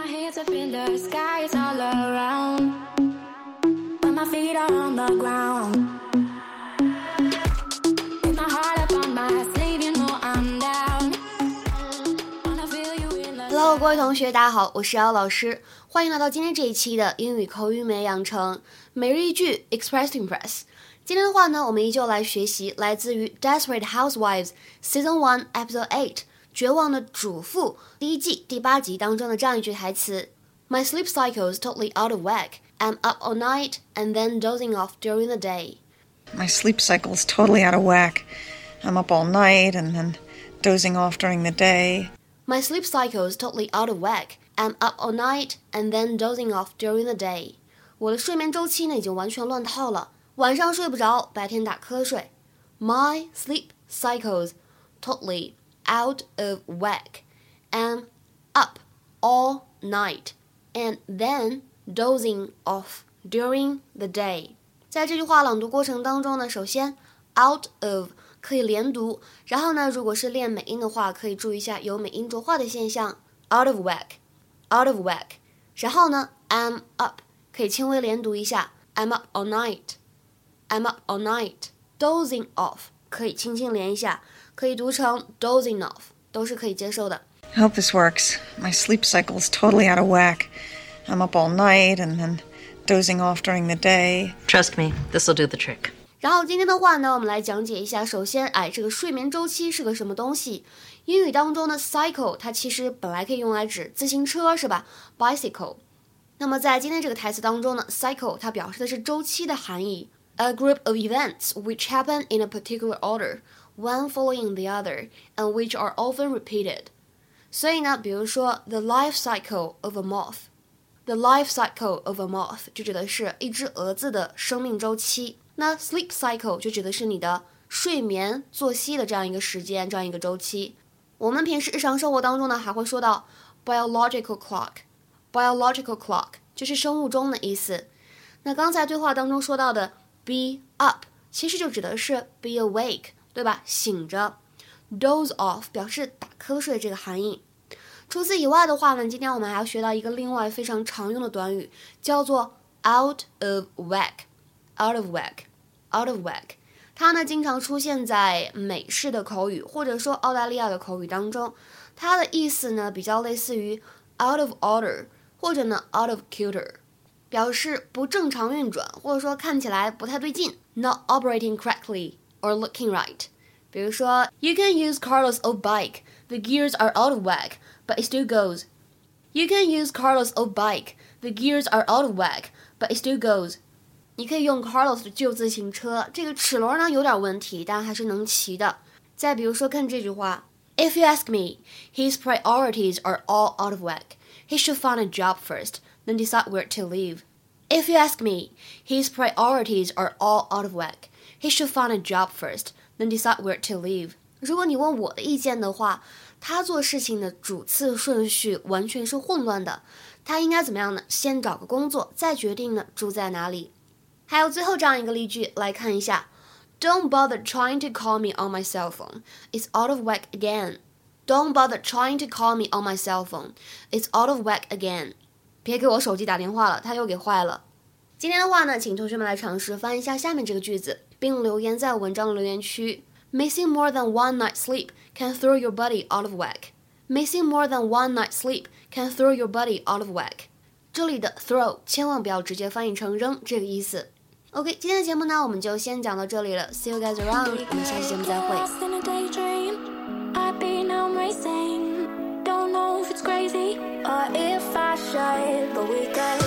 My hands up in the sky, it's all around. When my feet are on the ground. With my heart up on my sleeve, you know I'm down. on a feel you in the Hello，各位同学，大家好，我是姚老师，欢迎来到今天这一期的英语口语美养成每日一句 Express to Impress。今天的话呢，我们依旧来学习来自于《Desperate Housewives》Season One Episode Eight《绝望的主妇》第一季第八集当中的这样一句台词：My sleep cycle is totally out of whack. I'm up all night and then dozing off during the day. My sleep cycle's totally out of whack. I'm up all night and then dozing off during the day. My sleep cycle is totally out of whack. I'm up all night and then dozing off during the day. 我的睡眠周期呢已经完全乱套了，晚上睡不着，白天打瞌睡。My sleep cycles totally out of whack. I'm up all night and then dozing off during the day. 在这句话朗读过程当中呢，首先 out of 可以连读，然后呢，如果是练美音的话，可以注意一下有美音浊化的现象，out of whack，out of whack。然后呢，I'm up 可以轻微连读一下，I'm up all night，I'm up all night。dozing off 可以轻轻连一下，可以读成 dozing off，都是可以接受的。I hope this works. My sleep cycle's totally out of whack. I'm up all night and then dozing off during the day. Trust me, this'll do the trick. 然后今天的话呢，我们来讲解一下。首先，哎，这个睡眠周期是个什么东西？英语当中的 cycle 它其实本来可以用来指自行车，是吧？bicycle。那么在今天这个台词当中呢，cycle 它表示的是周期的含义 ，a group of events which happen in a particular order, one following the other, and which are often repeated。所以呢，比如说 the life cycle of a moth。The life cycle of a moth 就指的是一只蛾子的生命周期。那 sleep cycle 就指的是你的睡眠作息的这样一个时间，这样一个周期。我们平时日常生活当中呢，还会说到 biological clock。biological clock 就是生物钟的意思。那刚才对话当中说到的 Be up，其实就指的是 be awake，对吧？醒着。doze off 表示打瞌睡这个含义。除此以外的话呢，今天我们还要学到一个另外非常常用的短语，叫做 out of whack。out of whack，out of whack，它呢经常出现在美式的口语或者说澳大利亚的口语当中。它的意思呢比较类似于 out of order，或者呢 out of kilter，表示不正常运转，或者说看起来不太对劲，not operating correctly or looking right。比如说，You can use Carlos' old bike. The gears are out of whack, but it still goes. You can use Carlos' old bike. The gears are out of whack, but it still goes. 你可以用 Carlos 的旧自行车，这个齿轮呢有点问题，但还是能骑的。再比如说，看这句话：If you ask me, his priorities are all out of whack. He should find a job first, then decide where to live. If you ask me, his priorities are all out of whack. He should find a job first, then decide where to live. 如果你问我的意见的话，他做事情的主次顺序完全是混乱的。他应该怎么样呢？先找个工作，再决定呢住在哪里。还有最后这样一个例句，来看一下：Don't bother trying to call me on my cell phone. It's out of whack again. Don't bother trying to call me on my cell phone. It's out of whack again. 别给我手机打电话了，它又给坏了。今天的话呢，请同学们来尝试翻译一下下面这个句子，并留言在文章的留言区。Missing more than one night's sleep can throw your body out of whack. Missing more than one night's sleep can throw your body out of whack. 这里的 throw 千万不要直接翻译成扔这个意思。OK，今天的节目呢，我们就先讲到这里了。See you guys around，我们下期节目再会。Should, but we could